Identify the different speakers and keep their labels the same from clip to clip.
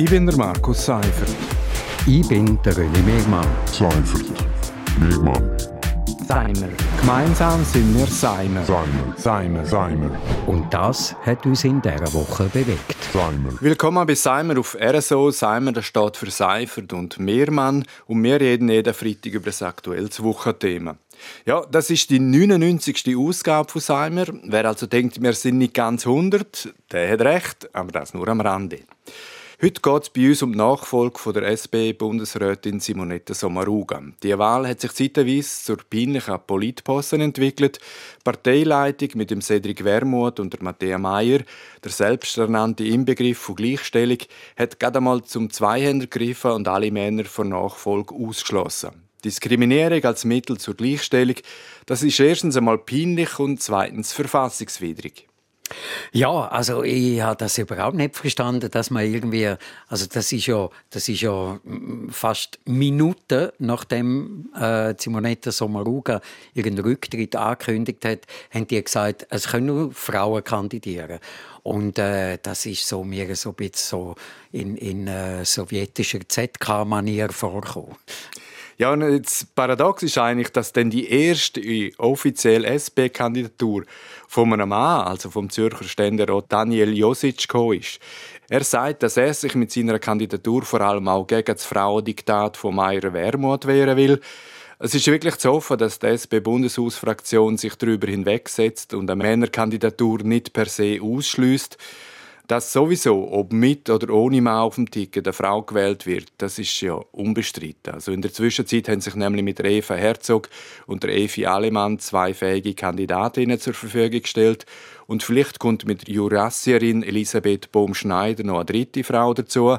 Speaker 1: Ich bin der Markus Seifert.
Speaker 2: Ich bin der René Megmann.
Speaker 3: Seifert. Megmann.
Speaker 1: Seimer. Gemeinsam sind wir Seimer.
Speaker 3: Seimer.
Speaker 1: Seimer.
Speaker 3: Seimer.
Speaker 2: Und das hat uns in dieser Woche bewegt.
Speaker 3: Seimer.
Speaker 1: Willkommen bei Seimer auf RSO. Seimer das steht für Seifert und Mehrmann. Und wir reden jeden Freitag über das aktuelles Wochenthema. Ja, das ist die 99. Ausgabe von Seimer. Wer also denkt, wir sind nicht ganz 100, der hat recht, aber das nur am Rande. Heute geht es bei uns um die Nachfolge von der SP-Bundesrätin Simonetta Sommaruga. Die Wahl hat sich zeitweise zur peinlichen Politposten entwickelt. Parteileitung mit dem Cedric Wermuth und der Matthäa Meier, der selbsternannte Inbegriff von Gleichstellung, hat gerade einmal zum Zweihänder gegriffen und alle Männer von Nachfolge ausgeschlossen. Diskriminierung als Mittel zur Gleichstellung, das ist erstens einmal peinlich und zweitens verfassungswidrig.
Speaker 2: Ja, also ich habe das überhaupt nicht verstanden, dass man irgendwie, also das ist ja, das ist ja mm, fast Minuten nachdem äh, Simonetta Sommaruga ihren Rücktritt angekündigt hat, haben die gesagt, es können nur Frauen kandidieren. Und äh, das ist so mir so ein bisschen so in, in äh, sowjetischer ZK-Manier vorgekommen.
Speaker 1: Ja, und das Paradox ist eigentlich, dass dann die erste offizielle SP-Kandidatur von einem Mann, also vom Zürcher Ständerat Daniel Josic, ist. Er sagt, dass er sich mit seiner Kandidatur vor allem auch gegen das Frauendiktat von Meyer Wermuth wehren will. Es ist wirklich zu hoffen, dass die SP-Bundeshausfraktion sich darüber hinwegsetzt und eine Männerkandidatur nicht per se ausschließt. Dass sowieso, ob mit oder ohne Mann auf dem Ticket eine Frau gewählt wird, das ist ja unbestritten. Also in der Zwischenzeit haben sich nämlich mit Eva Herzog und der Evi Alemann zwei fähige Kandidatinnen zur Verfügung gestellt. Und vielleicht kommt mit Jurassierin Elisabeth Bohm-Schneider noch eine dritte Frau dazu.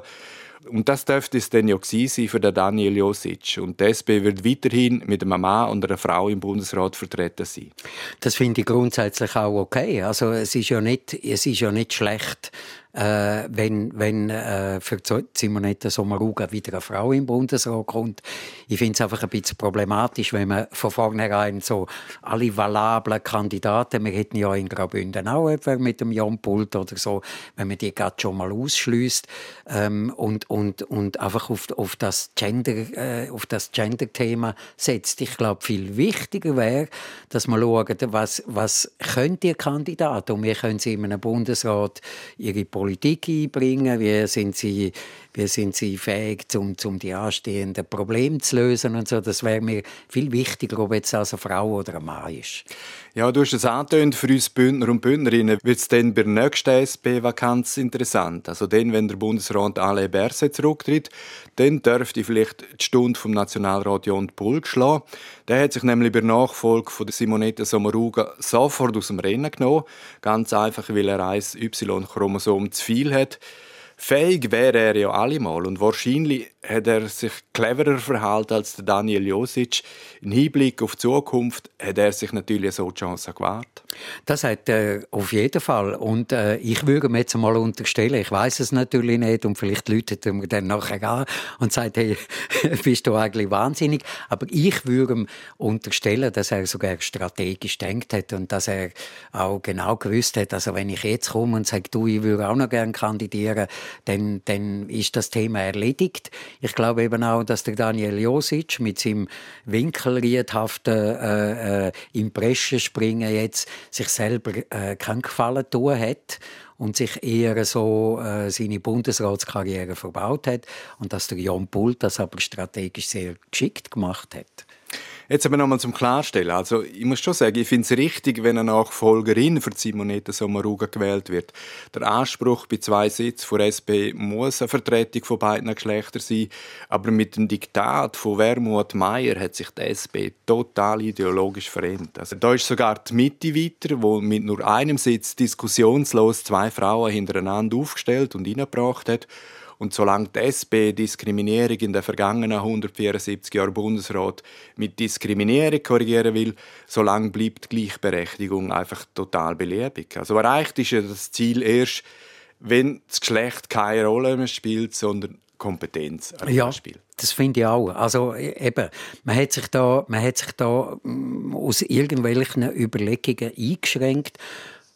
Speaker 1: Und das dürfte es dann ja sein für Daniel Josic. Und die SP wird weiterhin mit einem Mann und einer Frau im Bundesrat vertreten sein.
Speaker 2: Das finde ich grundsätzlich auch okay. Also es ist ja nicht, es ist ja nicht schlecht, äh, wenn, wenn äh, für Simonetta Sommaruga wieder eine Frau im Bundesrat kommt. Ich finde es einfach ein bisschen problematisch, wenn man von vornherein so alle valablen Kandidaten, wir hätten ja in Graubünden auch jemanden mit dem Jan Pult oder so, wenn man die gerade schon mal ausschließt ähm, und, und, und einfach auf, auf das Gender, äh, auf das Gender-Thema setzt. Ich glaube, viel wichtiger wäre, dass man schaut, was, was können die Kandidaten und wir können sie in einem Bundesrat ihre Politik einbringen, wie sind sie, wie sind sie fähig, um, um die anstehenden Probleme zu lösen und so. Das wäre mir viel wichtiger, ob jetzt also eine Frau oder ein Mann ist.
Speaker 1: Ja, du hast es angetönt, für uns Bündner und Bündnerinnen wird es dann bei der nächsten SP-Vakanz interessant. Also dann, wenn der Bundesrat Alain Berset zurücktritt, dann dürfte vielleicht die Stunde vom Nationalrat Jon Pulk schlagen. Der hat sich nämlich bei der Nachfolge von der Simonetta Sommaruga sofort aus dem Rennen genommen. Ganz einfach, weil er ein Y-Chromosom zu viel hat. Fähig wäre er ja allemal und wahrscheinlich hat er sich cleverer verhalten als der Daniel Josic. Im Hinblick auf die Zukunft hat er sich natürlich so die Chance gewahrt.
Speaker 2: Das hat er auf jeden Fall. Und äh, ich würde mir jetzt mal unterstellen, ich weiß es natürlich nicht und vielleicht läutet er mir dann nachher an und sagt, hey, bist du eigentlich wahnsinnig? Aber ich würde ihm unterstellen, dass er sogar strategisch denkt hat und dass er auch genau gewusst hat, also wenn ich jetzt komme und sage, du, ich würde auch noch gerne kandidieren, dann, dann ist das Thema erledigt. Ich glaube eben auch, dass der Daniel Josic mit seinem winkelriedhaften äh, äh, Impression-Springen jetzt sich selber äh, keinen Gefallen tun hat und sich eher so äh, seine Bundesratskarriere verbaut hat und dass der Jon Pult das aber strategisch sehr geschickt gemacht hat.
Speaker 1: Jetzt aber nochmal zum Klarstellen. Also, ich muss schon sagen, ich finde es richtig, wenn eine Nachfolgerin für Simonetta Sommaruga gewählt wird. Der Anspruch bei zwei Sitzen von SP muss eine Vertretung von beiden Geschlechtern sein. Aber mit dem Diktat von Wermut Meier hat sich die SP total ideologisch verändert. Also, da ist sogar die Mitte weiter, wo mit nur einem Sitz diskussionslos zwei Frauen hintereinander aufgestellt und eingebracht hat. Und solange die SP Diskriminierung in den vergangenen 174 Jahren Bundesrat mit Diskriminierung korrigieren will, solange bleibt Gleichberechtigung einfach total beliebig. Also erreicht ist ja das Ziel erst, wenn das Geschlecht keine Rolle mehr spielt, sondern Kompetenz
Speaker 2: ja, spielt. Das finde ich auch. Also eben, man hat sich da, man hat sich da mm, aus irgendwelchen Überlegungen eingeschränkt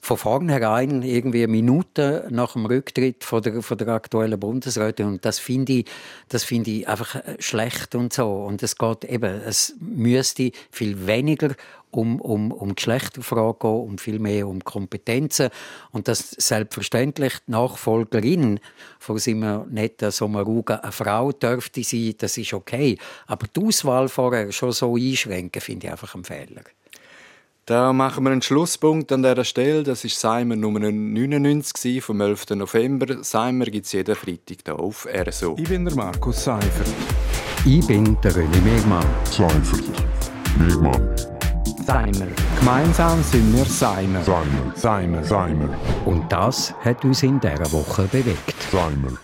Speaker 2: von vornherein irgendwie Minuten nach dem Rücktritt von der, von der aktuellen Bundesrätin. Und das finde ich, das finde ich einfach äh, schlecht und so. Und es geht eben, es müsste viel weniger um, um, um Geschlechterfrage gehen, um viel mehr um Kompetenzen. Und dass selbstverständlich die Nachfolgerin von seinem netten Sommaruga eine Frau dürfte sein, das ist okay, aber die Auswahl vorher schon so einschränken, finde ich einfach ein Fehler.
Speaker 1: Da machen wir einen Schlusspunkt an dieser Stelle. Das ist Seimer Nummer 99 vom 11. November. Seimer gibt es jeden Freitag hier auf RSO.
Speaker 4: Ich bin der Markus Seifert.
Speaker 2: Ich bin der René Megmann.
Speaker 3: Seifert. Megmann.
Speaker 4: Seimer. Gemeinsam sind wir Seimer.
Speaker 3: Seimer.
Speaker 4: Seimer.
Speaker 3: Seimer.
Speaker 2: Und das hat uns in dieser Woche bewegt.
Speaker 3: Seimer.